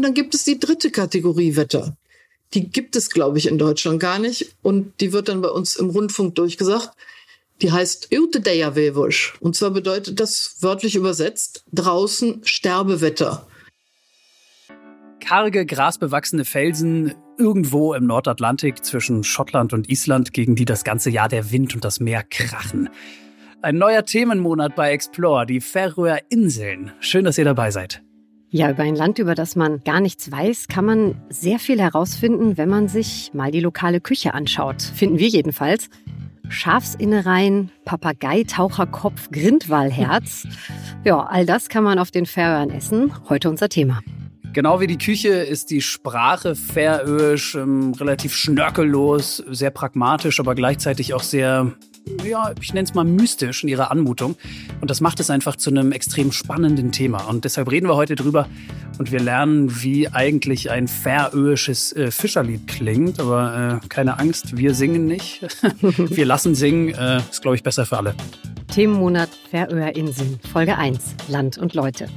Und dann gibt es die dritte Kategorie Wetter. Die gibt es, glaube ich, in Deutschland gar nicht. Und die wird dann bei uns im Rundfunk durchgesagt. Die heißt Utedeja-Wevusch. Und zwar bedeutet das wörtlich übersetzt draußen Sterbewetter. Karge, grasbewachsene Felsen irgendwo im Nordatlantik zwischen Schottland und Island, gegen die das ganze Jahr der Wind und das Meer krachen. Ein neuer Themenmonat bei Explore, die Färöer Inseln. Schön, dass ihr dabei seid. Ja, über ein Land, über das man gar nichts weiß, kann man sehr viel herausfinden, wenn man sich mal die lokale Küche anschaut. Finden wir jedenfalls. Schafsinnereien, Papagei-Taucherkopf, Grindwallherz. Ja, all das kann man auf den Färöern essen. Heute unser Thema. Genau wie die Küche ist die Sprache färöisch ähm, relativ schnörkellos, sehr pragmatisch, aber gleichzeitig auch sehr, ja, ich nenne es mal mystisch in ihrer Anmutung. Und das macht es einfach zu einem extrem spannenden Thema. Und deshalb reden wir heute drüber und wir lernen, wie eigentlich ein färöisches äh, Fischerlied klingt. Aber äh, keine Angst, wir singen nicht. wir lassen singen, äh, ist, glaube ich, besser für alle. Themenmonat Färöer Inseln, Folge 1, Land und Leute.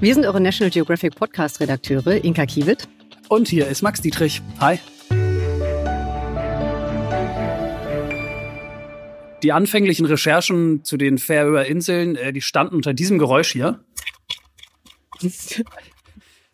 Wir sind eure National Geographic Podcast-Redakteure Inka Kiewit. Und hier ist Max Dietrich. Hi. Die anfänglichen Recherchen zu den Färöer Inseln, äh, die standen unter diesem Geräusch hier.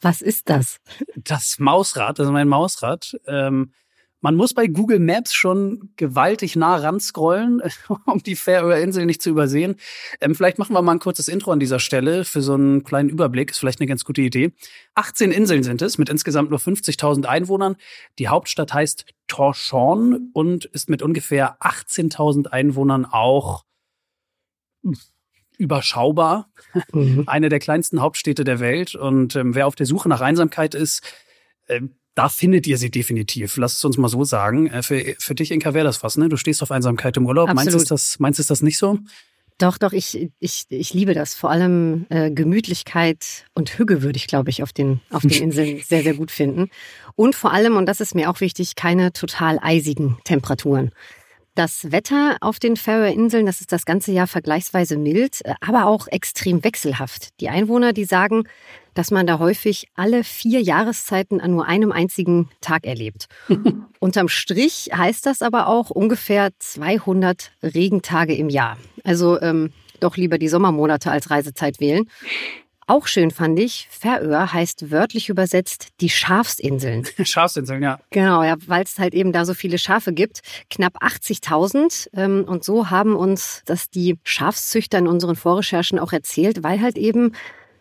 Was ist das? Das Mausrad, das ist mein Mausrad. Ähm, man muss bei Google Maps schon gewaltig nah ranscrollen, um die Färöer Insel nicht zu übersehen. Ähm, vielleicht machen wir mal ein kurzes Intro an dieser Stelle für so einen kleinen Überblick. Ist vielleicht eine ganz gute Idee. 18 Inseln sind es mit insgesamt nur 50.000 Einwohnern. Die Hauptstadt heißt Torshorn und ist mit ungefähr 18.000 Einwohnern auch überschaubar. Mhm. Eine der kleinsten Hauptstädte der Welt. Und ähm, wer auf der Suche nach Einsamkeit ist, äh, da findet ihr sie definitiv. Lass es uns mal so sagen. Äh, für, für dich, Inka, wäre das was, ne? Du stehst auf Einsamkeit im Urlaub. Absolut. Meinst du das, meinst du das nicht so? Doch, doch, ich, ich, ich liebe das. Vor allem äh, Gemütlichkeit und Hüge würde ich, glaube ich, auf den, auf den Inseln sehr, sehr gut finden. Und vor allem, und das ist mir auch wichtig, keine total eisigen Temperaturen. Das Wetter auf den Färöerinseln, das ist das ganze Jahr vergleichsweise mild, äh, aber auch extrem wechselhaft. Die Einwohner, die sagen, dass man da häufig alle vier Jahreszeiten an nur einem einzigen Tag erlebt. Unterm Strich heißt das aber auch ungefähr 200 Regentage im Jahr. Also ähm, doch lieber die Sommermonate als Reisezeit wählen. Auch schön fand ich, Färöer heißt wörtlich übersetzt die Schafsinseln. Schafsinseln, ja. Genau, ja, weil es halt eben da so viele Schafe gibt. Knapp 80.000. Ähm, und so haben uns das die Schafszüchter in unseren Vorrecherchen auch erzählt, weil halt eben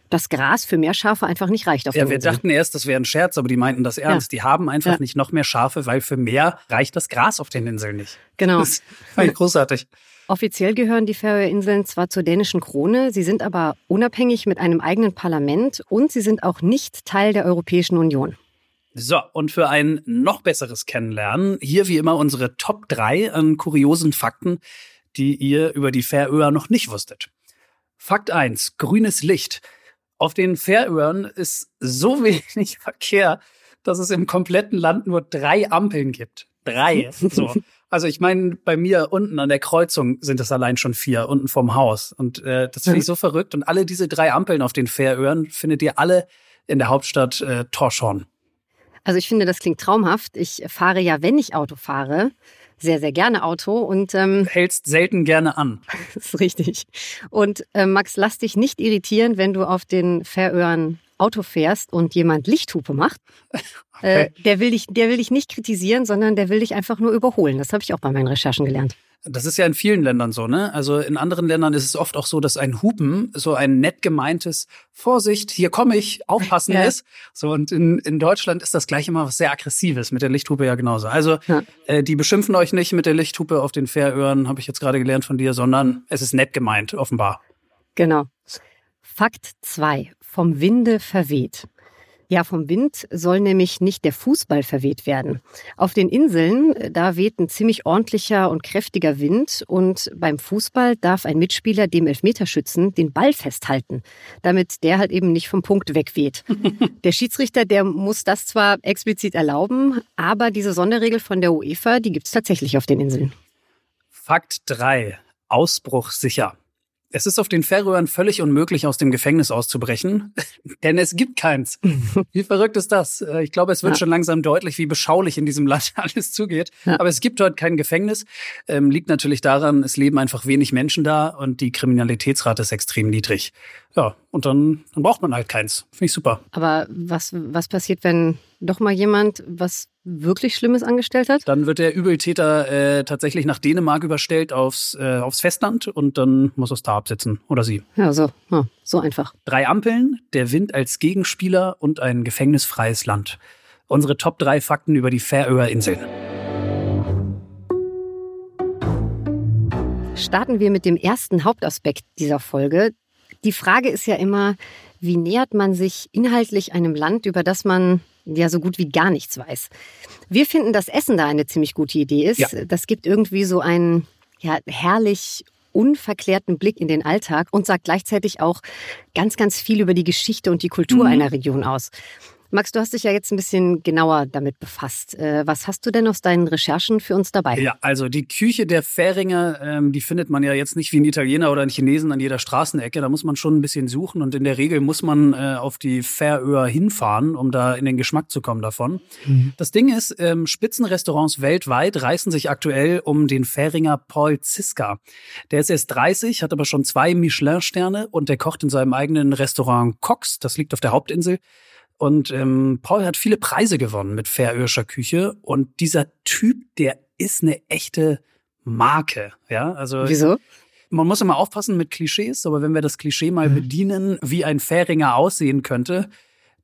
das Gras für mehr Schafe einfach nicht reicht. Auf ja, wir dachten erst, das wäre ein Scherz, aber die meinten das ernst. Ja. Die haben einfach ja. nicht noch mehr Schafe, weil für mehr reicht das Gras auf den Inseln nicht. Genau. Das fand ich großartig. Offiziell gehören die Färöerinseln zwar zur dänischen Krone, sie sind aber unabhängig mit einem eigenen Parlament und sie sind auch nicht Teil der Europäischen Union. So, und für ein noch besseres Kennenlernen, hier wie immer unsere Top 3 an kuriosen Fakten, die ihr über die Färöer noch nicht wusstet. Fakt 1, grünes Licht. Auf den Färöern ist so wenig Verkehr, dass es im kompletten Land nur drei Ampeln gibt. Drei. So. Also ich meine, bei mir unten an der Kreuzung sind es allein schon vier, unten vom Haus. Und äh, das finde ich so verrückt. Und alle diese drei Ampeln auf den Färöern findet ihr alle in der Hauptstadt äh, Torshorn. Also ich finde, das klingt traumhaft. Ich fahre ja, wenn ich Auto fahre, sehr, sehr gerne Auto und ähm, hältst selten gerne an. das ist richtig. Und äh, Max, lass dich nicht irritieren, wenn du auf den Färöern Auto fährst und jemand Lichthupe macht. Okay. Äh, der will dich, der will dich nicht kritisieren, sondern der will dich einfach nur überholen. Das habe ich auch bei meinen Recherchen gelernt. Das ist ja in vielen Ländern so, ne? Also in anderen Ländern ist es oft auch so, dass ein Hupen so ein nett gemeintes Vorsicht, hier komme ich, aufpassen ja. ist. So und in, in Deutschland ist das gleich immer was sehr aggressives, mit der Lichthupe ja genauso. Also ja. äh, die beschimpfen euch nicht mit der Lichthupe auf den Fähröhren, habe ich jetzt gerade gelernt von dir, sondern es ist nett gemeint, offenbar. Genau. Fakt 2. Vom Winde verweht. Ja, vom Wind soll nämlich nicht der Fußball verweht werden. Auf den Inseln, da weht ein ziemlich ordentlicher und kräftiger Wind und beim Fußball darf ein Mitspieler dem Elfmeterschützen den Ball festhalten, damit der halt eben nicht vom Punkt wegweht. der Schiedsrichter, der muss das zwar explizit erlauben, aber diese Sonderregel von der UEFA, die gibt es tatsächlich auf den Inseln. Fakt 3. Ausbruch sicher. Es ist auf den Färöern völlig unmöglich, aus dem Gefängnis auszubrechen, denn es gibt keins. Wie verrückt ist das? Äh, ich glaube, es wird ja. schon langsam deutlich, wie beschaulich in diesem Land alles zugeht. Ja. Aber es gibt dort kein Gefängnis. Ähm, liegt natürlich daran, es leben einfach wenig Menschen da und die Kriminalitätsrate ist extrem niedrig. Ja, und dann, dann braucht man halt keins. Finde ich super. Aber was, was passiert, wenn doch mal jemand was wirklich Schlimmes angestellt hat? Dann wird der Übeltäter äh, tatsächlich nach Dänemark überstellt aufs, äh, aufs Festland und dann muss er es da absitzen. Oder sie. Ja, so. Ja, so einfach. Drei Ampeln, der Wind als Gegenspieler und ein gefängnisfreies Land. Unsere Top 3 Fakten über die Färöer Inseln. Starten wir mit dem ersten Hauptaspekt dieser Folge. Die Frage ist ja immer, wie nähert man sich inhaltlich einem Land, über das man ja so gut wie gar nichts weiß. Wir finden, dass Essen da eine ziemlich gute Idee ist. Ja. Das gibt irgendwie so einen ja, herrlich unverklärten Blick in den Alltag und sagt gleichzeitig auch ganz, ganz viel über die Geschichte und die Kultur mhm. einer Region aus. Max, du hast dich ja jetzt ein bisschen genauer damit befasst. Äh, was hast du denn aus deinen Recherchen für uns dabei? Ja, also die Küche der Fähringer, ähm, die findet man ja jetzt nicht wie ein Italiener oder ein Chinesen an jeder Straßenecke. Da muss man schon ein bisschen suchen und in der Regel muss man äh, auf die Färöer hinfahren, um da in den Geschmack zu kommen davon. Mhm. Das Ding ist, ähm, Spitzenrestaurants weltweit reißen sich aktuell um den Färinger Paul Ziska. Der ist erst 30, hat aber schon zwei Michelin-Sterne und der kocht in seinem eigenen Restaurant Cox, das liegt auf der Hauptinsel. Und ähm, Paul hat viele Preise gewonnen mit färöischer Küche. Und dieser Typ, der ist eine echte Marke. Ja, also. Wieso? Man muss immer aufpassen mit Klischees, aber wenn wir das Klischee mal mhm. bedienen, wie ein Färinger aussehen könnte,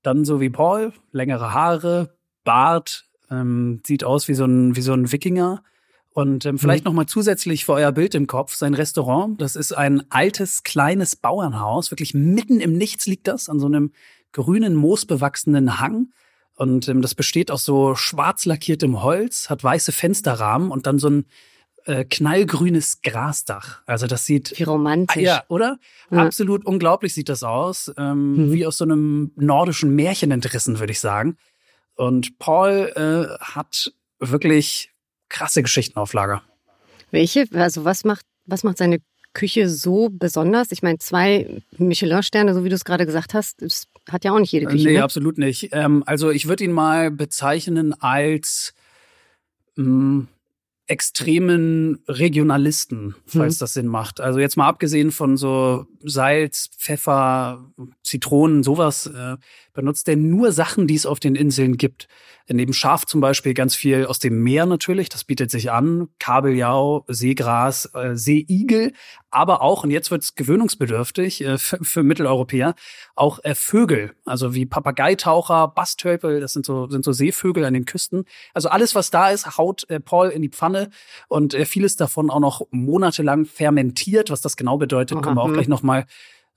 dann so wie Paul, längere Haare, Bart, ähm, sieht aus wie so ein, wie so ein Wikinger. Und ähm, vielleicht mhm. noch mal zusätzlich für euer Bild im Kopf, sein Restaurant, das ist ein altes, kleines Bauernhaus, wirklich mitten im Nichts liegt das, an so einem grünen, moosbewachsenen Hang. Und ähm, das besteht aus so schwarz lackiertem Holz, hat weiße Fensterrahmen und dann so ein äh, knallgrünes Grasdach. Also das sieht wie romantisch, ah, ja, oder? Ja. Absolut unglaublich sieht das aus, ähm, mhm. wie aus so einem nordischen Märchen entrissen, würde ich sagen. Und Paul äh, hat wirklich krasse Geschichten auf Lager. Welche? Also was macht was macht seine Küche so besonders? Ich meine, zwei Michelin-Sterne, so wie du es gerade gesagt hast, das hat ja auch nicht jede Küche. Nee, ne? absolut nicht. Ähm, also ich würde ihn mal bezeichnen als mh, mm, extremen Regionalisten, falls hm. das Sinn macht. Also jetzt mal abgesehen von so Salz, Pfeffer, Zitronen, sowas, äh, benutzt er nur Sachen, die es auf den Inseln gibt. Neben Schaf zum Beispiel ganz viel aus dem Meer natürlich, das bietet sich an. Kabeljau, Seegras, äh, Seeigel, aber auch, und jetzt wird es gewöhnungsbedürftig äh, für, für, Mitteleuropäer, auch äh, Vögel, also wie Papageitaucher, Bastöpel, das sind so, sind so Seevögel an den Küsten. Also alles, was da ist, haut äh, Paul in die Pfanne und äh, vieles davon auch noch monatelang fermentiert. Was das genau bedeutet, Aha, kommen wir auch hm. gleich nochmal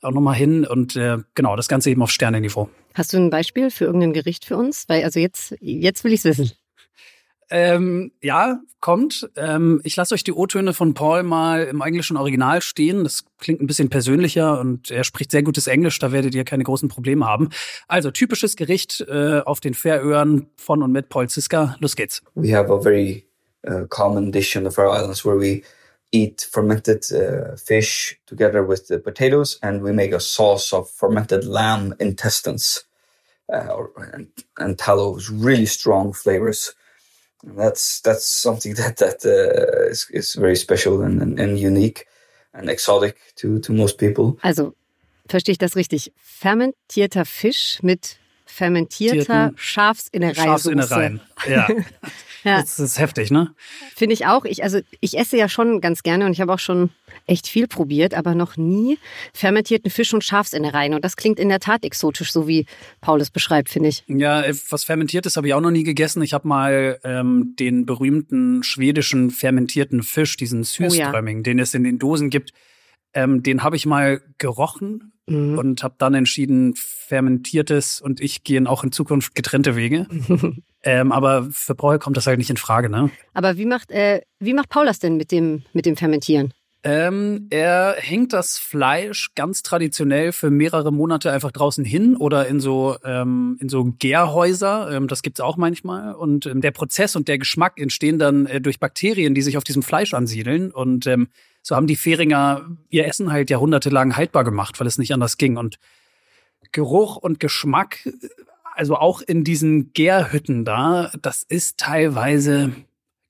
auch noch mal hin und äh, genau, das Ganze eben auf Sternenniveau. Hast du ein Beispiel für irgendein Gericht für uns? Weil also jetzt, jetzt will ich es wissen. Ähm, ja, kommt. Ähm, ich lasse euch die O-Töne von Paul mal im englischen Original stehen. Das klingt ein bisschen persönlicher und er spricht sehr gutes Englisch, da werdet ihr keine großen Probleme haben. Also typisches Gericht äh, auf den Färöern von und mit Paul Ziska. Los geht's. We have a very uh, common dish on the Faroe Islands where we eat fermented uh, fish together with the potatoes and we make a sauce of fermented lamb intestines uh, and, and tallow, really strong flavors. that's that's something that that uh, is, is very special and, and, and unique and exotic to to most people. Also verstehe ich das richtig? Fermentierter Fisch mit fermentierter Schafsinnereien. Schafsinnereien, ja. ja. Das ist heftig, ne? Finde ich auch. Ich, also ich esse ja schon ganz gerne und ich habe auch schon echt viel probiert, aber noch nie fermentierten Fisch und Schafsinnereien. Und das klingt in der Tat exotisch, so wie Paulus beschreibt, finde ich. Ja, was fermentiertes habe ich auch noch nie gegessen. Ich habe mal ähm, den berühmten schwedischen fermentierten Fisch, diesen Süßströmming, oh ja. den es in den Dosen gibt, ähm, den habe ich mal gerochen mhm. und habe dann entschieden, fermentiertes und ich gehen auch in Zukunft getrennte Wege. ähm, aber für Paul kommt das halt nicht in Frage, ne? Aber wie macht, äh, wie macht Paul das denn mit dem, mit dem Fermentieren? Ähm, er hängt das Fleisch ganz traditionell für mehrere Monate einfach draußen hin oder in so ähm, in so Gärhäuser. Ähm, das gibt's auch manchmal. Und ähm, der Prozess und der Geschmack entstehen dann äh, durch Bakterien, die sich auf diesem Fleisch ansiedeln. Und ähm, so haben die Fähringer ihr Essen halt jahrhundertelang haltbar gemacht, weil es nicht anders ging. Und Geruch und Geschmack, also auch in diesen Gärhütten da, das ist teilweise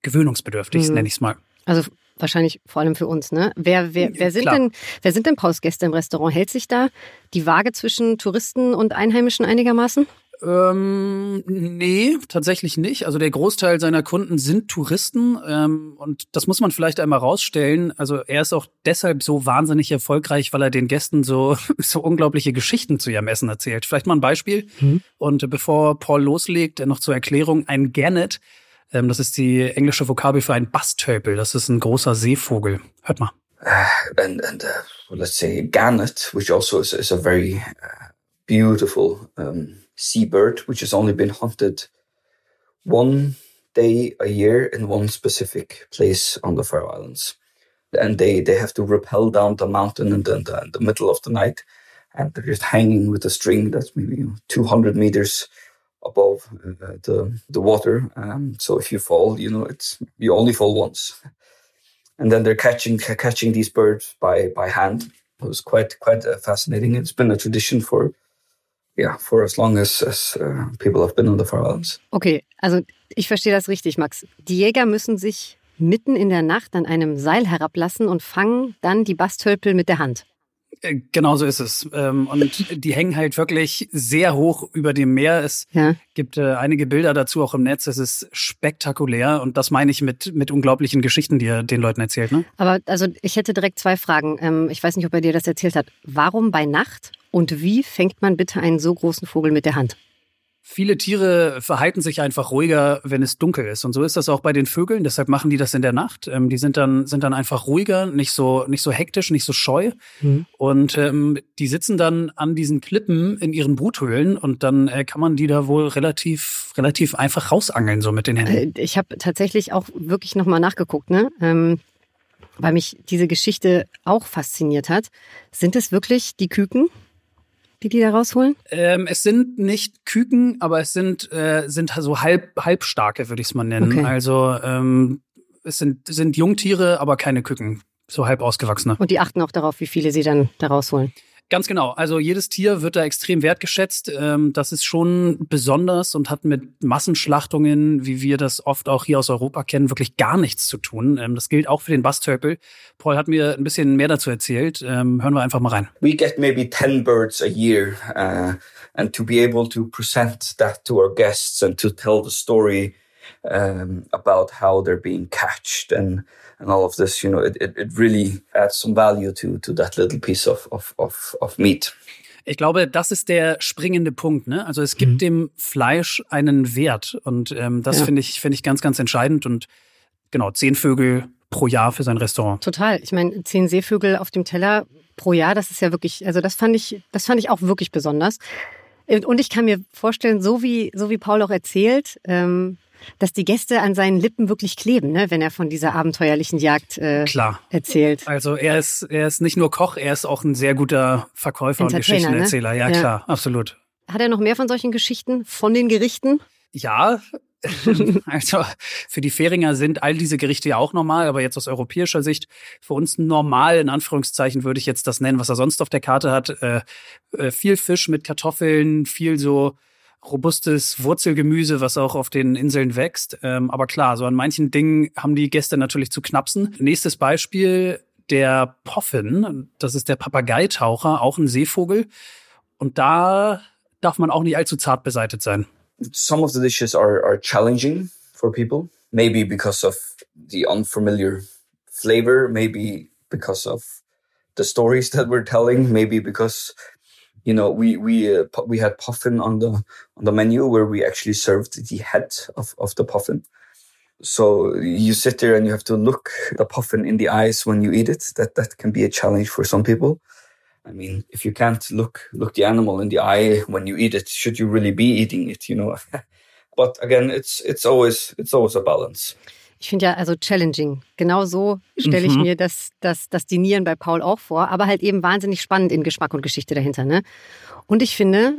gewöhnungsbedürftig, mhm. nenne ich es mal. Also wahrscheinlich vor allem für uns, ne? Wer, wer, wer sind denn, wer sind denn Pausgäste im Restaurant? Hält sich da die Waage zwischen Touristen und Einheimischen einigermaßen? Ähm, nee, tatsächlich nicht. Also der Großteil seiner Kunden sind Touristen ähm, und das muss man vielleicht einmal rausstellen. Also er ist auch deshalb so wahnsinnig erfolgreich, weil er den Gästen so, so unglaubliche Geschichten zu ihrem Essen erzählt. Vielleicht mal ein Beispiel. Mhm. Und bevor Paul loslegt, noch zur Erklärung, ein Gannet, ähm, das ist die englische Vokabel für ein Bastölpel. Das ist ein großer Seevogel. Hört mal. Uh, and and uh, let's say gannet, which also is, is a very uh, beautiful um, seabird, which has only been hunted one day a year in one specific place on the Faroe Islands. And they, they have to rappel down the mountain in the, in the, in the middle of the night. And they're just hanging with a string that's maybe 200 meters above uh, the, the water. Um, so if you fall, you know, it's, you only fall once. And then they're catching, catching these birds by, by hand. It was quite, quite uh, fascinating. It's been a tradition for yeah, for as long as, as uh, people have been on the Faroe Islands. Okay, also ich verstehe das richtig, Max. Die Jäger müssen sich mitten in der Nacht an einem Seil herablassen und fangen dann die Bastölpel mit der Hand. Äh, genau so ist es. Ähm, und die hängen halt wirklich sehr hoch über dem Meer. Es ja. gibt äh, einige Bilder dazu auch im Netz. Es ist spektakulär und das meine ich mit, mit unglaublichen Geschichten, die er den Leuten erzählt. Ne? Aber also ich hätte direkt zwei Fragen. Ähm, ich weiß nicht, ob er dir das erzählt hat. Warum bei Nacht und wie fängt man bitte einen so großen Vogel mit der Hand? Viele Tiere verhalten sich einfach ruhiger, wenn es dunkel ist. Und so ist das auch bei den Vögeln. Deshalb machen die das in der Nacht. Ähm, die sind dann, sind dann einfach ruhiger, nicht so, nicht so hektisch, nicht so scheu. Mhm. Und ähm, die sitzen dann an diesen Klippen in ihren Bruthöhlen und dann äh, kann man die da wohl relativ, relativ einfach rausangeln, so mit den Händen. Äh, ich habe tatsächlich auch wirklich nochmal nachgeguckt, ne? Ähm, weil mich diese Geschichte auch fasziniert hat. Sind es wirklich die Küken? Die die da rausholen? Ähm, es sind nicht Küken, aber es sind, äh, sind so halb, halbstarke, würde ich es mal nennen. Okay. Also ähm, es sind, sind Jungtiere, aber keine Küken, so halb ausgewachsene. Und die achten auch darauf, wie viele sie dann da rausholen. Ganz genau. Also jedes Tier wird da extrem wertgeschätzt. Ähm, das ist schon besonders und hat mit Massenschlachtungen, wie wir das oft auch hier aus Europa kennen, wirklich gar nichts zu tun. Ähm, das gilt auch für den Bastölpel. Paul hat mir ein bisschen mehr dazu erzählt. Ähm, hören wir einfach mal rein. We get maybe 10 birds a year. Uh, and to be able to present that to our guests and to tell the story um, about how they're being catched and and all of this, you know, it, it, it really adds some value to, to that little piece of, of, of, of meat. Ich glaube, das ist der springende Punkt. Ne? Also es gibt mhm. dem Fleisch einen Wert und ähm, das ja. finde ich finde ich ganz ganz entscheidend und genau zehn Vögel pro Jahr für sein Restaurant. Total. Ich meine zehn Seevögel auf dem Teller pro Jahr, das ist ja wirklich, also das fand ich das fand ich auch wirklich besonders. Und ich kann mir vorstellen, so wie so wie Paul auch erzählt, ähm, dass die Gäste an seinen Lippen wirklich kleben, ne, wenn er von dieser abenteuerlichen Jagd äh, Klar. erzählt. Also er ist, er ist nicht nur Koch, er ist auch ein sehr guter Verkäufer und Geschichtenerzähler. Ne? Ja, ja, klar, absolut. Hat er noch mehr von solchen Geschichten von den Gerichten? Ja, also für die Fähringer sind all diese Gerichte ja auch normal, aber jetzt aus europäischer Sicht für uns normal, in Anführungszeichen würde ich jetzt das nennen, was er sonst auf der Karte hat. Äh, äh, viel Fisch mit Kartoffeln, viel so robustes Wurzelgemüse, was auch auf den Inseln wächst. Ähm, aber klar, so an manchen Dingen haben die Gäste natürlich zu knapsen. Nächstes Beispiel, der Poffin. Das ist der Papageitaucher, auch ein Seevogel. Und da darf man auch nicht allzu zart beseitet sein. Some of the dishes are, are challenging for people. Maybe because of the unfamiliar flavor, maybe because of the stories that we're telling, maybe because you know, we we uh, we had puffin on the on the menu where we actually served the head of of the puffin. So you sit there and you have to look the puffin in the eyes when you eat it. That that can be a challenge for some people. I mean, if you can't look look the animal in the eye when you eat it, should you really be eating it? You know. but again, it's it's always it's always a balance. Ich finde ja, also challenging. Genau so stelle ich mhm. mir das, das, das Dinieren bei Paul auch vor, aber halt eben wahnsinnig spannend in Geschmack und Geschichte dahinter. Ne? Und ich finde,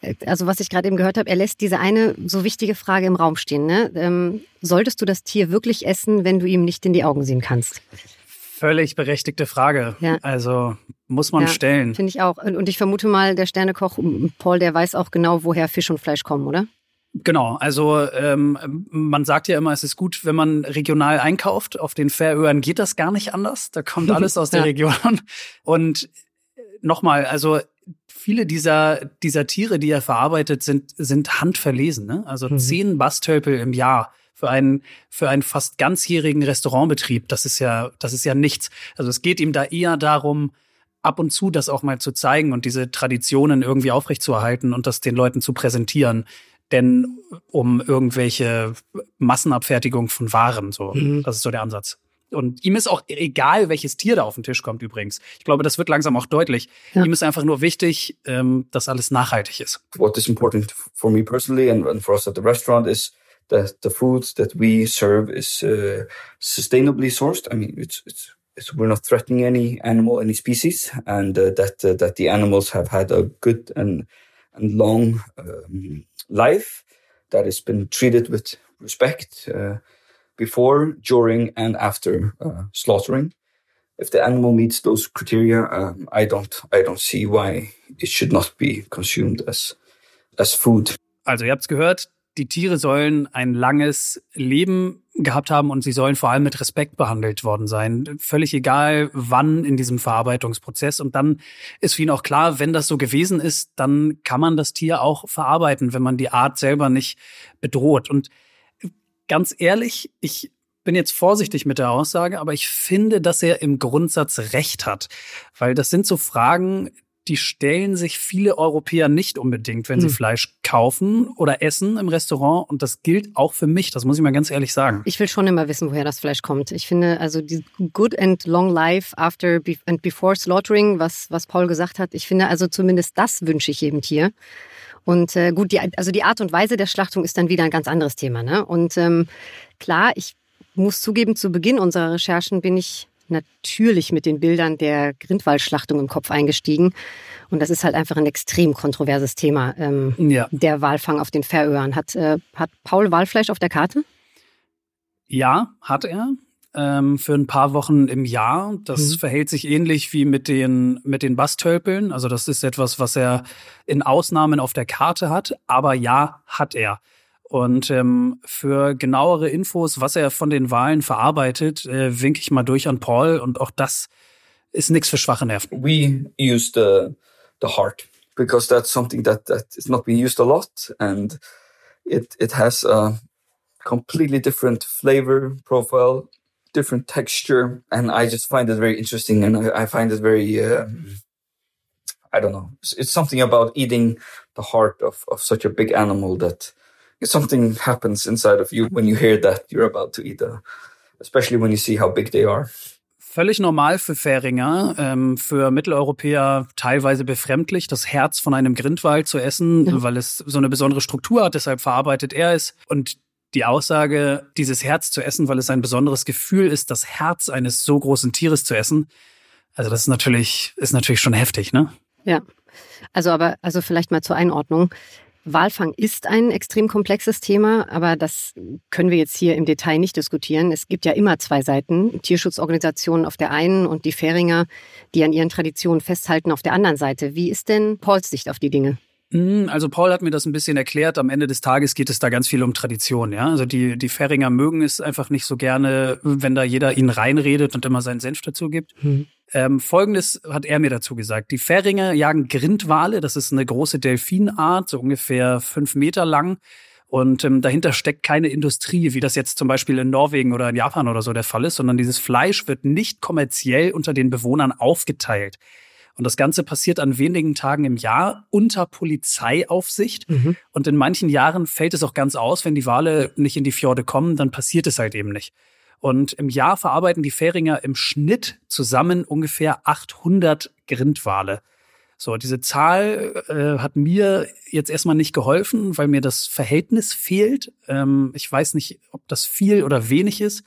äh, also was ich gerade eben gehört habe, er lässt diese eine so wichtige Frage im Raum stehen. Ne? Ähm, solltest du das Tier wirklich essen, wenn du ihm nicht in die Augen sehen kannst? Völlig berechtigte Frage. Ja. Also muss man ja, stellen. Finde ich auch. Und ich vermute mal, der Sternekoch Paul, der weiß auch genau, woher Fisch und Fleisch kommen, oder? Genau, also ähm, man sagt ja immer, es ist gut, wenn man regional einkauft. Auf den Färöern geht das gar nicht anders. Da kommt alles aus der ja. Region. Und nochmal, also viele dieser, dieser Tiere, die er verarbeitet, sind, sind handverlesen. Ne? Also mhm. zehn Bastölpel im Jahr für einen, für einen fast ganzjährigen Restaurantbetrieb. Das ist ja, das ist ja nichts. Also es geht ihm da eher darum, ab und zu das auch mal zu zeigen und diese Traditionen irgendwie aufrechtzuerhalten und das den Leuten zu präsentieren. Denn um irgendwelche Massenabfertigung von Waren, so. Mhm. Das ist so der Ansatz. Und ihm ist auch egal, welches Tier da auf den Tisch kommt übrigens. Ich glaube, das wird langsam auch deutlich. Ja. Ihm ist einfach nur wichtig, ähm, dass alles nachhaltig ist. What is important for me personally and, and for us at the restaurant is that the food that we serve is uh, sustainably sourced. I mean, it's, it's, it's, we're not threatening any animal, any species, and uh, that uh, that the animals have had a good and and long um, life that has been treated with respect. Uh, before, during, and after uh, slaughtering. If the animal meets those criteria, um, I don't, I don't see why it should not be consumed as, as food. Also ihr habt's gehört, die Tiere sollen ein langes Leben gehabt haben und sie sollen vor allem mit Respekt behandelt worden sein. Völlig egal, wann in diesem Verarbeitungsprozess. Und dann ist für ihn auch klar, wenn das so gewesen ist, dann kann man das Tier auch verarbeiten, wenn man die Art selber nicht bedroht. Und ganz ehrlich, ich bin jetzt vorsichtig mit der Aussage, aber ich finde, dass er im Grundsatz recht hat. Weil das sind so Fragen, die stellen sich viele Europäer nicht unbedingt, wenn sie hm. Fleisch kaufen oder essen im Restaurant. Und das gilt auch für mich, das muss ich mal ganz ehrlich sagen. Ich will schon immer wissen, woher das Fleisch kommt. Ich finde, also die Good and Long Life After and Before Slaughtering, was, was Paul gesagt hat, ich finde, also zumindest das wünsche ich jedem Tier. Und äh, gut, die, also die Art und Weise der Schlachtung ist dann wieder ein ganz anderes Thema. Ne? Und ähm, klar, ich muss zugeben, zu Beginn unserer Recherchen bin ich natürlich mit den Bildern der Grindwaldschlachtung im Kopf eingestiegen. Und das ist halt einfach ein extrem kontroverses Thema, ähm, ja. der Walfang auf den Färöern. Hat, äh, hat Paul Walfleisch auf der Karte? Ja, hat er ähm, für ein paar Wochen im Jahr. Das mhm. verhält sich ähnlich wie mit den, mit den Bastölpeln. Also das ist etwas, was er in Ausnahmen auf der Karte hat. Aber ja, hat er. Und ähm, für genauere Infos, was er von den Wahlen verarbeitet, äh, winke ich mal durch an Paul. Und auch das ist nichts für schwache Nerven. We use the, the heart because that's something that, that is not being used a lot. And it, it has a completely different flavor profile different texture, and I just find it very interesting, and I, I find it very. Um, I don't know. It's, it's, something about eating the heart of, of such a big animal that something happens inside of you when you hear that you're about to eat a, especially when you see how big they are. Völlig normal für Färinger, ähm, für Mitteleuropäer teilweise befremdlich, das Herz von einem Grindwald zu essen, ja. weil es so eine besondere Struktur hat, deshalb verarbeitet er es. Und die Aussage, dieses Herz zu essen, weil es ein besonderes Gefühl ist, das Herz eines so großen Tieres zu essen. Also das ist natürlich, ist natürlich schon heftig, ne? Ja. Also aber, also vielleicht mal zur Einordnung. Walfang ist ein extrem komplexes Thema, aber das können wir jetzt hier im Detail nicht diskutieren. Es gibt ja immer zwei Seiten, Tierschutzorganisationen auf der einen und die Färinger, die an ihren Traditionen festhalten auf der anderen Seite. Wie ist denn Pauls Sicht auf die Dinge? Hm, also Paul hat mir das ein bisschen erklärt. Am Ende des Tages geht es da ganz viel um Tradition, ja. Also die, die Färinger mögen es einfach nicht so gerne, wenn da jeder ihnen reinredet und immer seinen Senf dazu gibt. Mhm. Ähm, Folgendes hat er mir dazu gesagt. Die Färinger jagen Grindwale, das ist eine große Delfinart, so ungefähr fünf Meter lang. Und ähm, dahinter steckt keine Industrie, wie das jetzt zum Beispiel in Norwegen oder in Japan oder so der Fall ist, sondern dieses Fleisch wird nicht kommerziell unter den Bewohnern aufgeteilt. Und das Ganze passiert an wenigen Tagen im Jahr unter Polizeiaufsicht. Mhm. Und in manchen Jahren fällt es auch ganz aus, wenn die Wale nicht in die Fjorde kommen, dann passiert es halt eben nicht. Und im Jahr verarbeiten die Färinger im Schnitt zusammen ungefähr 800 Grindwale. So, diese Zahl äh, hat mir jetzt erstmal nicht geholfen, weil mir das Verhältnis fehlt. Ähm, ich weiß nicht, ob das viel oder wenig ist.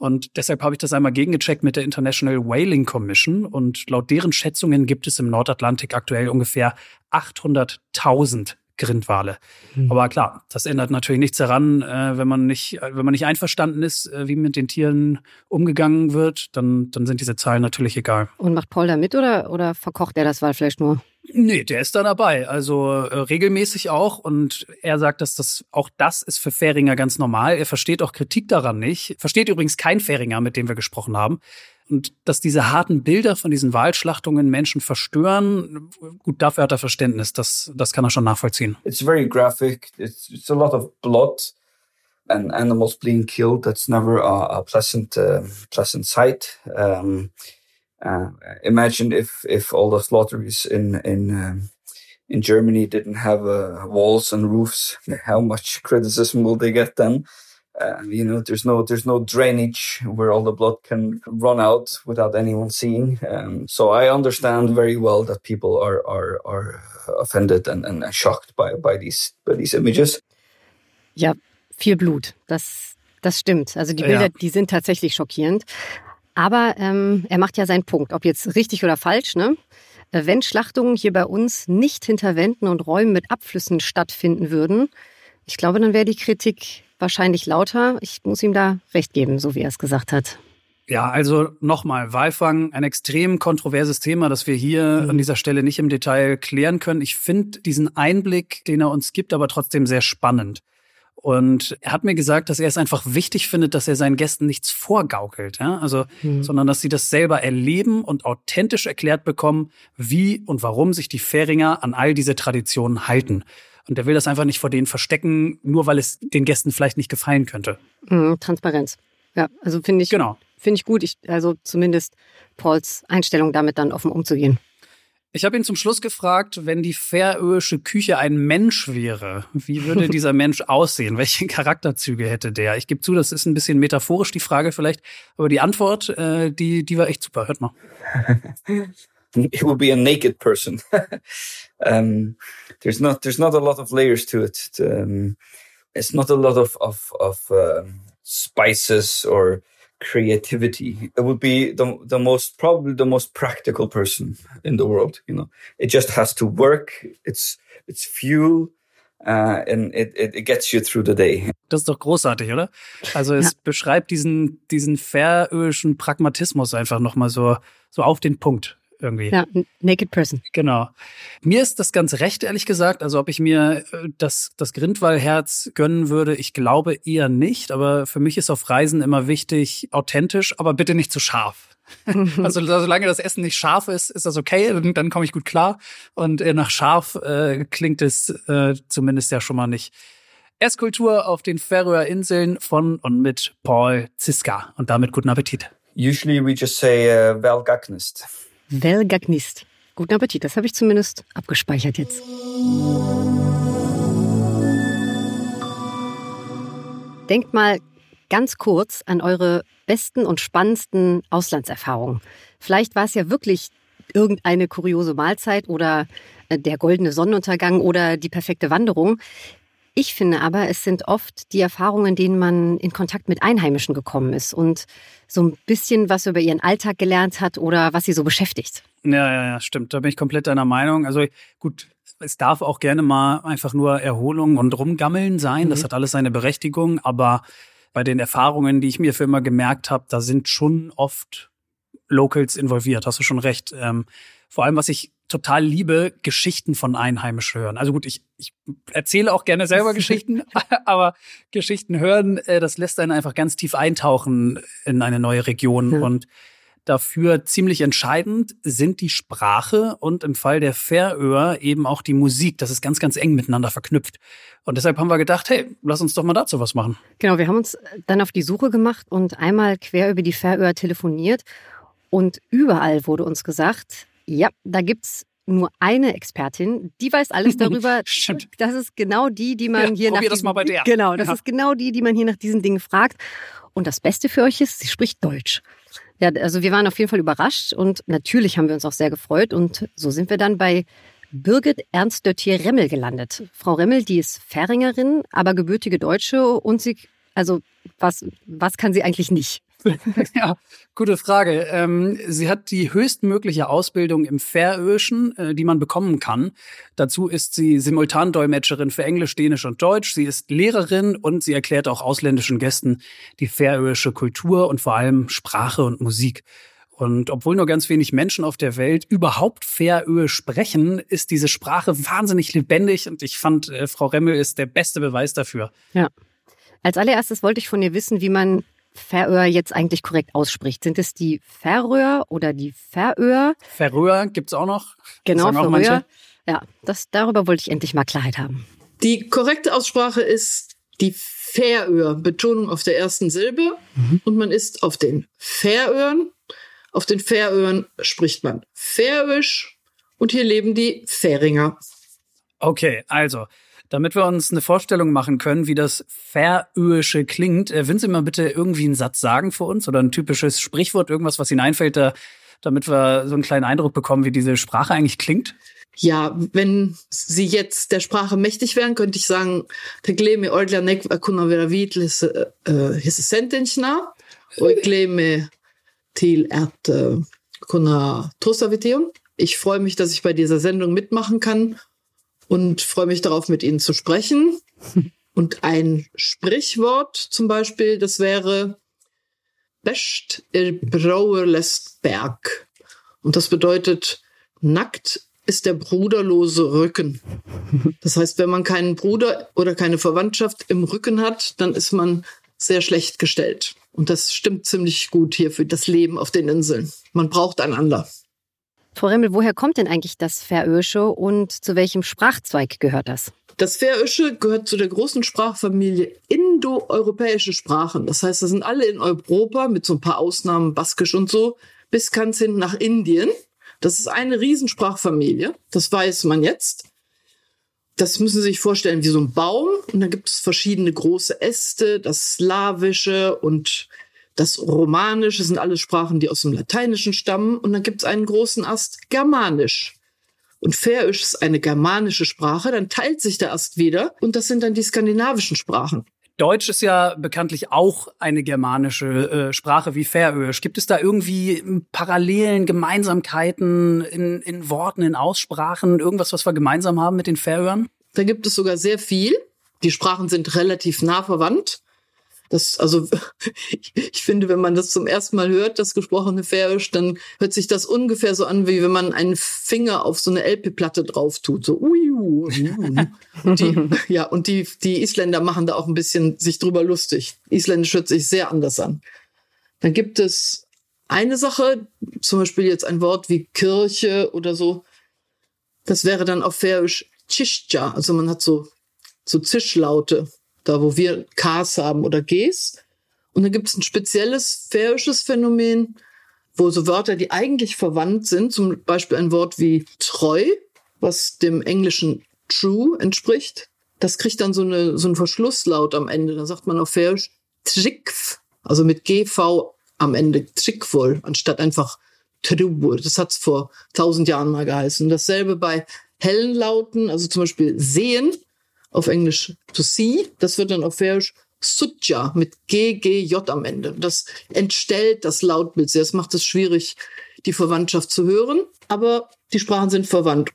Und deshalb habe ich das einmal gegengecheckt mit der International Whaling Commission. Und laut deren Schätzungen gibt es im Nordatlantik aktuell ungefähr 800.000 Grindwale. Mhm. Aber klar, das ändert natürlich nichts daran, äh, wenn man nicht, wenn man nicht einverstanden ist, äh, wie mit den Tieren umgegangen wird, dann, dann sind diese Zahlen natürlich egal. Und macht Paul da mit oder, oder verkocht er das Walfleisch nur? Nee, der ist da dabei, also äh, regelmäßig auch. Und er sagt, dass das auch das ist für Fähringer ganz normal. Er versteht auch Kritik daran nicht. Versteht übrigens kein Fähringer, mit dem wir gesprochen haben. Und dass diese harten Bilder von diesen Wahlschlachtungen Menschen verstören, gut, dafür hat er Verständnis. Das, das kann er schon nachvollziehen. It's very graphic. It's, it's a lot of blood and animals being killed. That's never a, a pleasant, uh, pleasant sight. Um, imagine if if all the slaughteries in in um, in Germany didn't have uh, walls and roofs, how much criticism will they get then? Uh, you know, there's no there's no drainage where all the blood can run out without anyone seeing. Um, so I understand very well that people are are are offended and, and shocked by by these by these images. Ja, viel Blut. Das das stimmt. Also die Bilder, ja. die sind tatsächlich schockierend. Aber ähm, er macht ja seinen Punkt, ob jetzt richtig oder falsch. Ne? Äh, wenn Schlachtungen hier bei uns nicht hinter Wänden und Räumen mit Abflüssen stattfinden würden, ich glaube, dann wäre die Kritik wahrscheinlich lauter. Ich muss ihm da recht geben, so wie er es gesagt hat. Ja, also nochmal, Walfang, ein extrem kontroverses Thema, das wir hier mhm. an dieser Stelle nicht im Detail klären können. Ich finde diesen Einblick, den er uns gibt, aber trotzdem sehr spannend. Und er hat mir gesagt, dass er es einfach wichtig findet, dass er seinen Gästen nichts vorgaukelt, ja? also, mhm. sondern dass sie das selber erleben und authentisch erklärt bekommen, wie und warum sich die Fähringer an all diese Traditionen halten. Und er will das einfach nicht vor denen verstecken, nur weil es den Gästen vielleicht nicht gefallen könnte. Mhm, Transparenz. Ja, also finde ich, genau. finde ich gut. Ich, also zumindest Pauls Einstellung, damit dann offen umzugehen. Ich habe ihn zum Schluss gefragt, wenn die färöische Küche ein Mensch wäre, wie würde dieser Mensch aussehen? Welche Charakterzüge hätte der? Ich gebe zu, das ist ein bisschen metaphorisch die Frage vielleicht, aber die Antwort, äh, die, die war echt super. Hört mal. It would be a naked person. um, there's not there's not a lot of layers to it. Um, it's not a lot of of of uh, spices or creativity. It would be the, the most, probably the most practical person in the world. You know, it just has to work. It's, it's fuel. Uh, and it, it, it gets you through the day. Das ist doch großartig, oder? Also es ja. beschreibt diesen, diesen färöischen Pragmatismus einfach nochmal so, so auf den Punkt irgendwie. Ja, Naked Person. Genau. Mir ist das ganz recht, ehrlich gesagt. Also ob ich mir äh, das, das Grindwallherz gönnen würde, ich glaube eher nicht. Aber für mich ist auf Reisen immer wichtig, authentisch, aber bitte nicht zu scharf. also solange das Essen nicht scharf ist, ist das okay, dann, dann komme ich gut klar. Und äh, nach scharf äh, klingt es äh, zumindest ja schon mal nicht. Esskultur auf den Färöer Inseln von und mit Paul Ziska. Und damit guten Appetit. Usually we just say uh, Velgagnist. Velgagnist. Guten Appetit, das habe ich zumindest abgespeichert jetzt. Denkt mal ganz kurz an eure besten und spannendsten Auslandserfahrungen. Vielleicht war es ja wirklich irgendeine kuriose Mahlzeit oder äh, der goldene Sonnenuntergang oder die perfekte Wanderung. Ich finde aber, es sind oft die Erfahrungen, denen man in Kontakt mit Einheimischen gekommen ist und so ein bisschen was über ihren Alltag gelernt hat oder was sie so beschäftigt. Ja, ja, ja, stimmt. Da bin ich komplett deiner Meinung. Also gut, es darf auch gerne mal einfach nur Erholung und Rumgammeln sein. Mhm. Das hat alles seine Berechtigung. Aber bei den Erfahrungen, die ich mir für immer gemerkt habe, da sind schon oft Locals involviert. Hast du schon recht. Ähm, vor allem, was ich total liebe, Geschichten von Einheimischen hören. Also gut, ich, ich erzähle auch gerne selber Geschichten, aber Geschichten hören, äh, das lässt einen einfach ganz tief eintauchen in eine neue Region. Ja. Und dafür ziemlich entscheidend sind die Sprache und im Fall der Färöer eben auch die Musik. Das ist ganz, ganz eng miteinander verknüpft. Und deshalb haben wir gedacht, hey, lass uns doch mal dazu was machen. Genau, wir haben uns dann auf die Suche gemacht und einmal quer über die Färöer telefoniert. Und überall wurde uns gesagt, ja, da gibt's nur eine Expertin, die weiß alles darüber. Stimmt. Das ist genau die, die man ja, hier nach das mal bei der. Genau, das ja. ist genau die, die man hier nach diesen Dingen fragt. Und das Beste für euch ist, sie spricht Deutsch. Ja, also wir waren auf jeden Fall überrascht und natürlich haben wir uns auch sehr gefreut und so sind wir dann bei Birgit Ernst Döttier Remmel gelandet. Frau Remmel, die ist Färingerin, aber gebürtige Deutsche und sie, also was, was kann sie eigentlich nicht? ja, gute Frage. Ähm, sie hat die höchstmögliche Ausbildung im Färöischen, äh, die man bekommen kann. Dazu ist sie Simultandolmetscherin für Englisch, Dänisch und Deutsch. Sie ist Lehrerin und sie erklärt auch ausländischen Gästen die färöische Kultur und vor allem Sprache und Musik. Und obwohl nur ganz wenig Menschen auf der Welt überhaupt Färöisch sprechen, ist diese Sprache wahnsinnig lebendig und ich fand, äh, Frau Remmel ist der beste Beweis dafür. Ja. Als allererstes wollte ich von ihr wissen, wie man Färöer jetzt eigentlich korrekt ausspricht. Sind es die Färöer oder die Färöer? Färöer gibt's auch noch. Genau, Färöer. Ja, das, darüber wollte ich endlich mal Klarheit haben. Die korrekte Aussprache ist die Färöer, Betonung auf der ersten Silbe. Mhm. Und man ist auf den Färöern. Auf den Färöern spricht man Färöisch. Und hier leben die Färinger. Okay, also damit wir uns eine Vorstellung machen können, wie das Färöische klingt, äh, würden Sie mal bitte irgendwie einen Satz sagen für uns oder ein typisches Sprichwort, irgendwas, was Ihnen einfällt, da, damit wir so einen kleinen Eindruck bekommen, wie diese Sprache eigentlich klingt? Ja, wenn Sie jetzt der Sprache mächtig wären, könnte ich sagen, Tegleme Ordlanek akuna vera vitlis hissentenchna, oikleme til at kuna tosaviteum. Ich freue mich, dass ich bei dieser Sendung mitmachen kann und freue mich darauf, mit Ihnen zu sprechen. Und ein Sprichwort zum Beispiel, das wäre Best er Brauer lässt Berg. Und das bedeutet, nackt ist der bruderlose Rücken. Das heißt, wenn man keinen Bruder oder keine Verwandtschaft im Rücken hat, dann ist man sehr schlecht gestellt. Und das stimmt ziemlich gut hier für das Leben auf den Inseln. Man braucht einander. Frau Remmel, woher kommt denn eigentlich das Färöische und zu welchem Sprachzweig gehört das? Das Färöische gehört zu der großen Sprachfamilie indoeuropäische Sprachen. Das heißt, das sind alle in Europa, mit so ein paar Ausnahmen, Baskisch und so, bis ganz hin nach Indien. Das ist eine Riesensprachfamilie. Das weiß man jetzt. Das müssen Sie sich vorstellen wie so ein Baum. Und dann gibt es verschiedene große Äste, das Slawische und das Romanische sind alle Sprachen, die aus dem Lateinischen stammen. Und dann gibt es einen großen Ast Germanisch. Und Färöisch ist eine germanische Sprache, dann teilt sich der Ast wieder und das sind dann die skandinavischen Sprachen. Deutsch ist ja bekanntlich auch eine germanische äh, Sprache wie Färöisch. Gibt es da irgendwie Parallelen, Gemeinsamkeiten in, in Worten, in Aussprachen, irgendwas, was wir gemeinsam haben mit den Färöern? Da gibt es sogar sehr viel. Die Sprachen sind relativ nah verwandt. Das, also, ich finde, wenn man das zum ersten Mal hört, das gesprochene Färöisch, dann hört sich das ungefähr so an, wie wenn man einen Finger auf so eine LP-Platte drauf tut. So, ui, ui. Und die, ja, und die, die Isländer machen da auch ein bisschen sich drüber lustig. Isländisch hört sich sehr anders an. Dann gibt es eine Sache, zum Beispiel jetzt ein Wort wie Kirche oder so. Das wäre dann auf Färöisch Chischa. Also man hat so, so Zischlaute da wo wir Ks haben oder Gs. Und dann gibt es ein spezielles färisches Phänomen, wo so Wörter, die eigentlich verwandt sind, zum Beispiel ein Wort wie treu, was dem englischen true entspricht, das kriegt dann so, eine, so einen Verschlusslaut am Ende. Da sagt man auf Färisch Trickf, also mit GV am Ende Trickvoll, anstatt einfach Trubur. Das hat's vor tausend Jahren mal geheißen. Dasselbe bei hellen Lauten, also zum Beispiel sehen, auf Englisch to see. Das wird dann auf Färisch Sutja mit GGJ am Ende. Das entstellt das Lautbild sehr. Das macht es schwierig, die Verwandtschaft zu hören. Aber die Sprachen sind verwandt.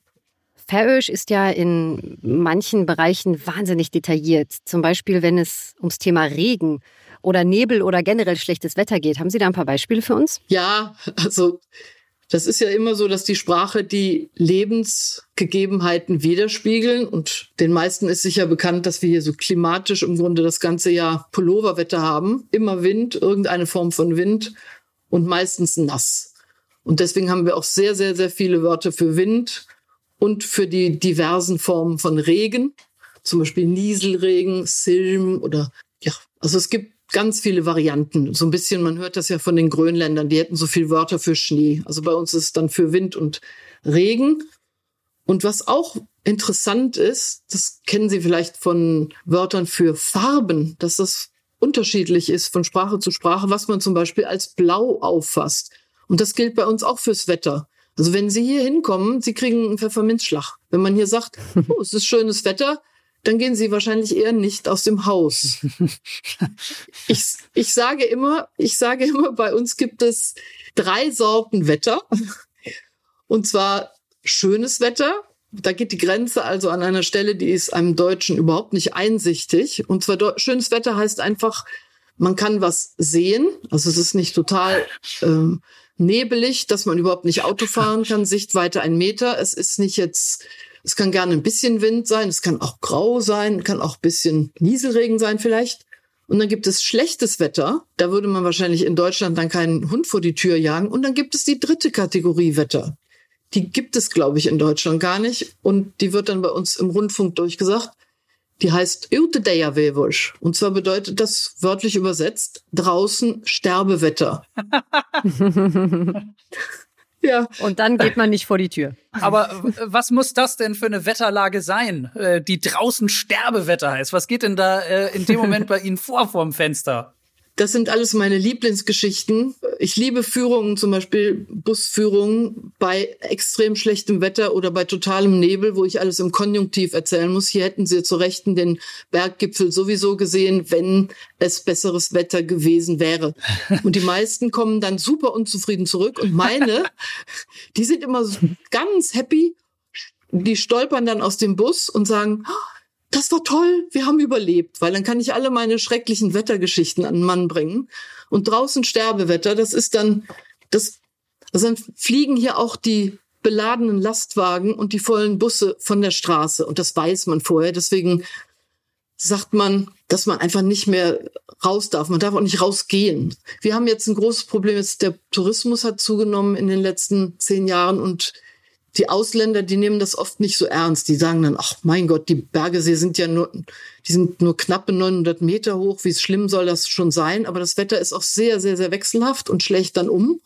Färöisch ist ja in manchen Bereichen wahnsinnig detailliert. Zum Beispiel, wenn es ums Thema Regen oder Nebel oder generell schlechtes Wetter geht. Haben Sie da ein paar Beispiele für uns? Ja, also das ist ja immer so, dass die Sprache die Lebensgegebenheiten widerspiegeln. Und den meisten ist sicher bekannt, dass wir hier so klimatisch im Grunde das ganze Jahr Pulloverwetter haben. Immer Wind, irgendeine Form von Wind und meistens nass. Und deswegen haben wir auch sehr, sehr, sehr viele Wörter für Wind und für die diversen Formen von Regen. Zum Beispiel Nieselregen, Silm oder ja, also es gibt ganz viele Varianten. So ein bisschen, man hört das ja von den Grönländern, die hätten so viel Wörter für Schnee. Also bei uns ist es dann für Wind und Regen. Und was auch interessant ist, das kennen Sie vielleicht von Wörtern für Farben, dass das unterschiedlich ist von Sprache zu Sprache, was man zum Beispiel als blau auffasst. Und das gilt bei uns auch fürs Wetter. Also wenn Sie hier hinkommen, Sie kriegen einen Pfefferminzschlag. Wenn man hier sagt, oh, es ist schönes Wetter, dann gehen sie wahrscheinlich eher nicht aus dem Haus. ich, ich sage immer, ich sage immer, bei uns gibt es drei Sorten Wetter. Und zwar schönes Wetter. Da geht die Grenze also an einer Stelle, die ist einem Deutschen überhaupt nicht einsichtig. Und zwar schönes Wetter heißt einfach, man kann was sehen. Also es ist nicht total ähm, nebelig, dass man überhaupt nicht Auto fahren kann, Sichtweite ein Meter. Es ist nicht jetzt, es kann gerne ein bisschen Wind sein, es kann auch grau sein, kann auch ein bisschen Nieselregen sein vielleicht. Und dann gibt es schlechtes Wetter. Da würde man wahrscheinlich in Deutschland dann keinen Hund vor die Tür jagen. Und dann gibt es die dritte Kategorie Wetter. Die gibt es, glaube ich, in Deutschland gar nicht. Und die wird dann bei uns im Rundfunk durchgesagt. Die heißt Utedeja-Wevusch. Und zwar bedeutet das wörtlich übersetzt draußen Sterbewetter. ja. Und dann geht man nicht vor die Tür. Aber was muss das denn für eine Wetterlage sein, äh, die draußen Sterbewetter heißt? Was geht denn da äh, in dem Moment bei Ihnen vor vorm Fenster? Das sind alles meine Lieblingsgeschichten. Ich liebe Führungen, zum Beispiel Busführungen bei extrem schlechtem Wetter oder bei totalem Nebel, wo ich alles im Konjunktiv erzählen muss. Hier hätten Sie zu Rechten den Berggipfel sowieso gesehen, wenn es besseres Wetter gewesen wäre. Und die meisten kommen dann super unzufrieden zurück. Und meine, die sind immer ganz happy. Die stolpern dann aus dem Bus und sagen, das war toll, wir haben überlebt, weil dann kann ich alle meine schrecklichen Wettergeschichten an den Mann bringen. Und draußen Sterbewetter, das ist dann, das, also dann fliegen hier auch die beladenen Lastwagen und die vollen Busse von der Straße. Und das weiß man vorher. Deswegen sagt man, dass man einfach nicht mehr raus darf. Man darf auch nicht rausgehen. Wir haben jetzt ein großes Problem. Jetzt der Tourismus hat zugenommen in den letzten zehn Jahren und die Ausländer, die nehmen das oft nicht so ernst. Die sagen dann, ach mein Gott, die Bergesee sind ja nur, die sind nur knappe 900 Meter hoch. Wie schlimm soll das schon sein? Aber das Wetter ist auch sehr, sehr, sehr wechselhaft und schlecht dann um.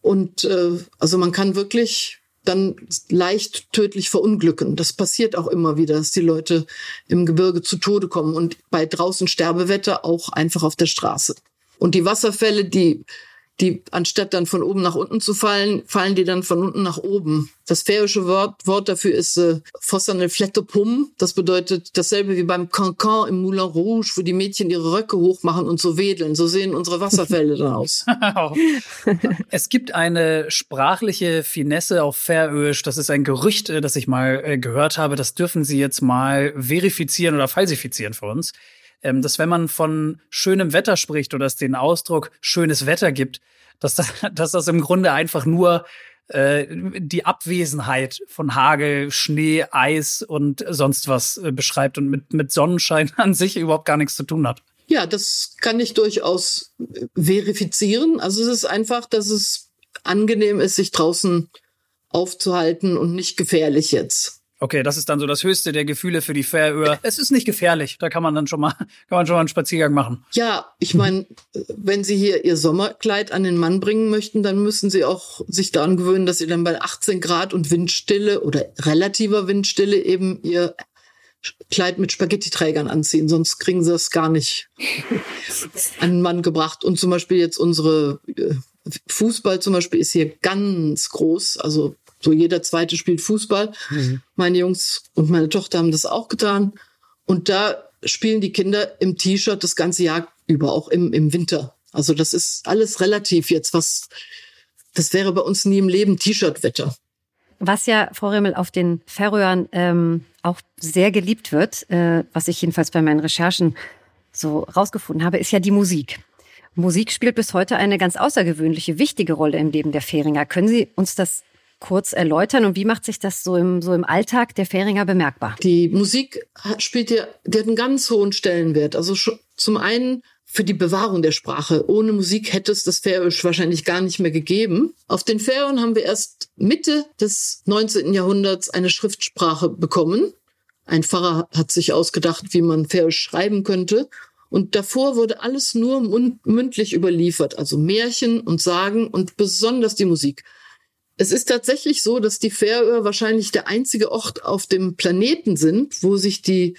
Und äh, also man kann wirklich dann leicht tödlich verunglücken. Das passiert auch immer wieder, dass die Leute im Gebirge zu Tode kommen und bei draußen Sterbewetter auch einfach auf der Straße. Und die Wasserfälle, die die anstatt dann von oben nach unten zu fallen, fallen die dann von unten nach oben. Das färische Wort, Wort dafür ist äh, Fosserne Flettepum. Das bedeutet dasselbe wie beim Cancan im Moulin Rouge, wo die Mädchen ihre Röcke hochmachen und so wedeln. So sehen unsere Wasserfälle dann aus. es gibt eine sprachliche Finesse auf Färöisch. Das ist ein Gerücht, äh, das ich mal äh, gehört habe. Das dürfen Sie jetzt mal verifizieren oder falsifizieren für uns ähm, dass wenn man von schönem Wetter spricht oder es den Ausdruck schönes Wetter gibt, dass das, dass das im Grunde einfach nur äh, die Abwesenheit von Hagel, Schnee, Eis und sonst was äh, beschreibt und mit, mit Sonnenschein an sich überhaupt gar nichts zu tun hat. Ja, das kann ich durchaus äh, verifizieren. Also es ist einfach, dass es angenehm ist, sich draußen aufzuhalten und nicht gefährlich jetzt. Okay, das ist dann so das höchste der Gefühle für die Färöer. Es ist nicht gefährlich, da kann man dann schon mal, kann man schon mal einen Spaziergang machen. Ja, ich meine, wenn Sie hier Ihr Sommerkleid an den Mann bringen möchten, dann müssen Sie auch sich daran gewöhnen, dass Sie dann bei 18 Grad und Windstille oder relativer Windstille eben Ihr Kleid mit Spaghetti-Trägern anziehen, sonst kriegen Sie das gar nicht an den Mann gebracht. Und zum Beispiel jetzt unsere äh, Fußball zum Beispiel ist hier ganz groß, also so jeder zweite spielt Fußball. Mhm. Meine Jungs und meine Tochter haben das auch getan. Und da spielen die Kinder im T-Shirt das ganze Jahr über, auch im, im Winter. Also das ist alles relativ jetzt, was, das wäre bei uns nie im Leben T-Shirt-Wetter. Was ja, Frau Rimmel, auf den Färöern ähm, auch sehr geliebt wird, äh, was ich jedenfalls bei meinen Recherchen so rausgefunden habe, ist ja die Musik. Musik spielt bis heute eine ganz außergewöhnliche, wichtige Rolle im Leben der Färinger. Können Sie uns das kurz erläutern und wie macht sich das so im, so im Alltag der Färinger bemerkbar? Die Musik spielt ja, die hat einen ganz hohen Stellenwert. Also zum einen für die Bewahrung der Sprache. Ohne Musik hätte es das Färöisch wahrscheinlich gar nicht mehr gegeben. Auf den Färöern haben wir erst Mitte des 19. Jahrhunderts eine Schriftsprache bekommen. Ein Pfarrer hat sich ausgedacht, wie man Färöisch schreiben könnte. Und davor wurde alles nur mündlich überliefert, also Märchen und Sagen und besonders die Musik. Es ist tatsächlich so, dass die Färöer wahrscheinlich der einzige Ort auf dem Planeten sind, wo sich die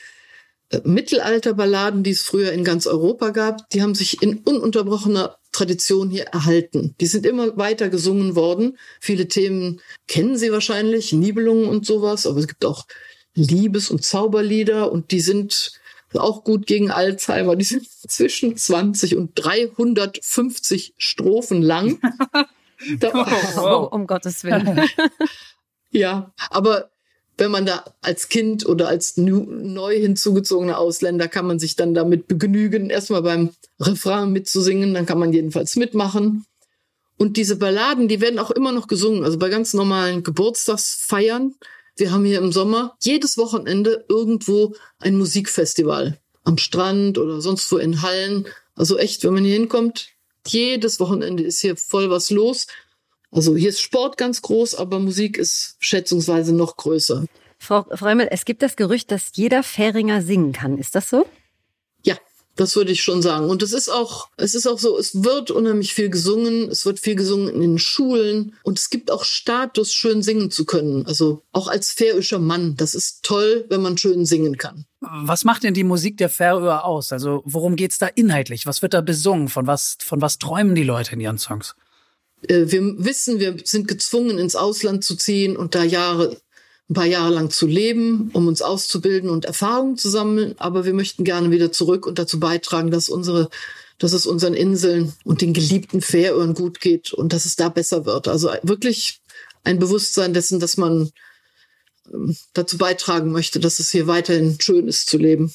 äh, Mittelalterballaden, die es früher in ganz Europa gab, die haben sich in ununterbrochener Tradition hier erhalten. Die sind immer weiter gesungen worden. Viele Themen kennen Sie wahrscheinlich, Nibelungen und sowas, aber es gibt auch Liebes- und Zauberlieder und die sind auch gut gegen Alzheimer. Die sind zwischen 20 und 350 Strophen lang. da, oh, um Gottes Willen. ja, aber wenn man da als Kind oder als neu hinzugezogener Ausländer kann man sich dann damit begnügen, erstmal beim Refrain mitzusingen, dann kann man jedenfalls mitmachen. Und diese Balladen, die werden auch immer noch gesungen, also bei ganz normalen Geburtstagsfeiern. Wir haben hier im Sommer jedes Wochenende irgendwo ein Musikfestival am Strand oder sonst wo in Hallen. Also echt, wenn man hier hinkommt, jedes Wochenende ist hier voll was los. Also hier ist Sport ganz groß, aber Musik ist schätzungsweise noch größer. Frau Freumel, es gibt das Gerücht, dass jeder Fähringer singen kann. Ist das so? Das würde ich schon sagen. Und es ist auch, es ist auch so, es wird unheimlich viel gesungen. Es wird viel gesungen in den Schulen. Und es gibt auch Status, schön singen zu können. Also auch als färischer Mann. Das ist toll, wenn man schön singen kann. Was macht denn die Musik der Färöer aus? Also worum geht's da inhaltlich? Was wird da besungen? Von was, von was träumen die Leute in ihren Songs? Äh, wir wissen, wir sind gezwungen, ins Ausland zu ziehen und da Jahre, ein paar Jahre lang zu leben, um uns auszubilden und Erfahrungen zu sammeln. Aber wir möchten gerne wieder zurück und dazu beitragen, dass unsere, dass es unseren Inseln und den geliebten Färöern gut geht und dass es da besser wird. Also wirklich ein Bewusstsein dessen, dass man ähm, dazu beitragen möchte, dass es hier weiterhin schön ist zu leben.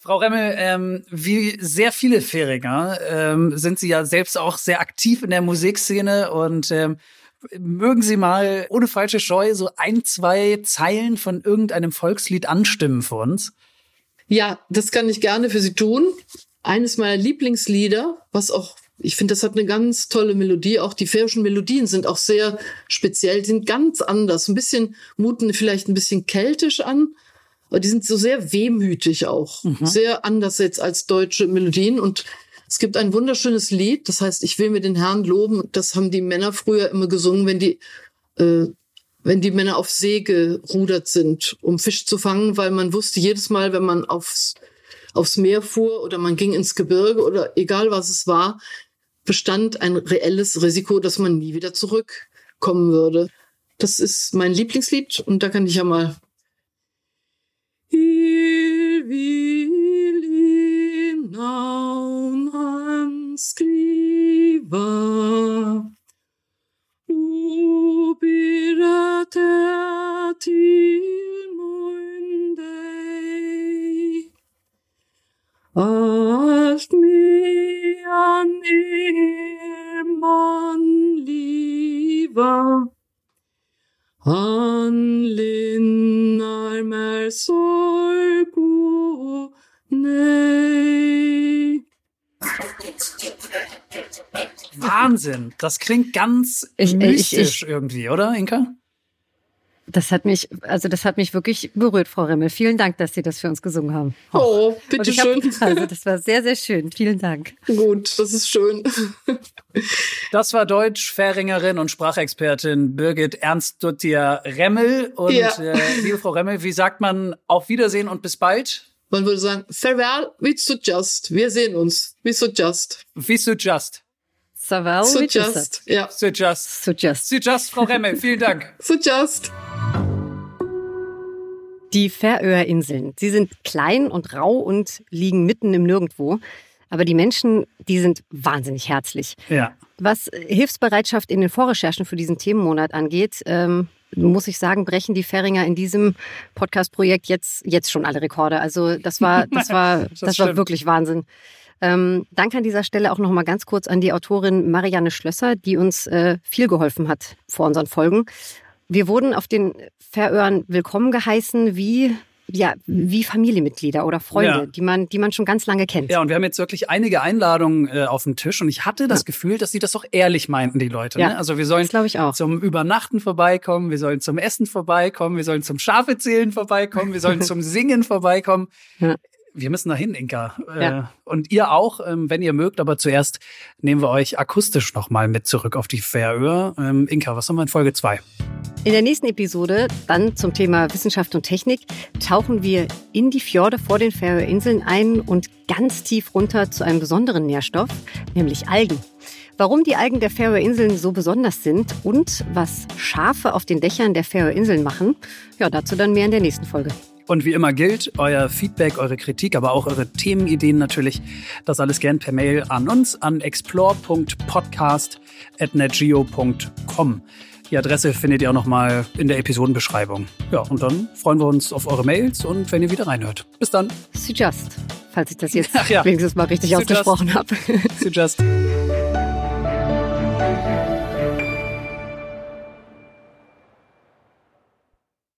Frau Remmel, ähm, wie sehr viele Fähringer ähm, sind Sie ja selbst auch sehr aktiv in der Musikszene und ähm, mögen Sie mal ohne falsche Scheu so ein, zwei Zeilen von irgendeinem Volkslied anstimmen für uns? Ja, das kann ich gerne für Sie tun. Eines meiner Lieblingslieder, was auch ich finde, das hat eine ganz tolle Melodie. Auch die färischen Melodien sind auch sehr speziell, sind ganz anders. Ein bisschen, muten vielleicht ein bisschen keltisch an, aber die sind so sehr wehmütig auch. Mhm. Sehr anders jetzt als deutsche Melodien. Und es gibt ein wunderschönes Lied, das heißt, ich will mir den Herrn loben. Das haben die Männer früher immer gesungen, wenn die, äh, wenn die Männer auf See gerudert sind, um Fisch zu fangen, weil man wusste jedes Mal, wenn man aufs, aufs Meer fuhr oder man ging ins Gebirge oder egal was es war, bestand ein reelles Risiko, dass man nie wieder zurückkommen würde. Das ist mein Lieblingslied und da kann ich ja mal Il namn han skriva. Och berätta till mun dig. Allt medan er man liva. Han linnar med sorg och nöd Wahnsinn, das klingt ganz ich, mystisch ich, ich, irgendwie, oder Inka? Das hat mich, also das hat mich wirklich berührt, Frau Remmel. Vielen Dank, dass Sie das für uns gesungen haben. Oh, bitte schön. Hab, also das war sehr, sehr schön. Vielen Dank. Gut, das ist schön. Das war Deutsch-Färingerin und Sprachexpertin Birgit Ernst-Dottir Remmel. Und ja. äh, liebe Frau Remmel, wie sagt man auf Wiedersehen und bis bald? Man würde sagen, farewell, so just. Wir sehen uns. Wie so just. Wie so just. Saval, so just. Ja. So just. So just. So just, Frau Remmel. Vielen Dank. so just. Die Färöerinseln. Sie sind klein und rau und liegen mitten im Nirgendwo. Aber die Menschen, die sind wahnsinnig herzlich. Ja. Was Hilfsbereitschaft in den Vorrecherchen für diesen Themenmonat angeht, ähm, muss ich sagen, brechen die Färinger in diesem Podcast-Projekt jetzt, jetzt schon alle Rekorde. Also das war, das war, das, das war wirklich Wahnsinn. Ähm, danke an dieser Stelle auch noch mal ganz kurz an die Autorin Marianne Schlösser, die uns äh, viel geholfen hat vor unseren Folgen. Wir wurden auf den Färöern willkommen geheißen, wie ja, wie Familienmitglieder oder Freunde, ja. die man, die man schon ganz lange kennt. Ja, und wir haben jetzt wirklich einige Einladungen äh, auf dem Tisch und ich hatte das ja. Gefühl, dass sie das auch ehrlich meinten, die Leute. Ja. Ne? Also wir sollen zum Übernachten vorbeikommen, wir sollen zum Essen vorbeikommen, wir sollen zum Schafezählen vorbeikommen, wir sollen zum Singen vorbeikommen. Wir müssen dahin, Inka. Äh, ja. Und ihr auch, ähm, wenn ihr mögt. Aber zuerst nehmen wir euch akustisch nochmal mit zurück auf die Färöer. Ähm, Inka, was haben wir in Folge 2? In der nächsten Episode, dann zum Thema Wissenschaft und Technik, tauchen wir in die Fjorde vor den Färöerinseln ein und ganz tief runter zu einem besonderen Nährstoff, nämlich Algen. Warum die Algen der Färöerinseln so besonders sind und was Schafe auf den Dächern der Färöerinseln machen, ja, dazu dann mehr in der nächsten Folge. Und wie immer gilt, euer Feedback, eure Kritik, aber auch eure Themenideen natürlich, das alles gern per Mail an uns an explore.podcast.netgeo.com. Die Adresse findet ihr auch nochmal in der Episodenbeschreibung. Ja, und dann freuen wir uns auf eure Mails und wenn ihr wieder reinhört. Bis dann. Suggest, falls ich das jetzt Ach ja. wenigstens mal richtig Suggest. ausgesprochen habe. Suggest.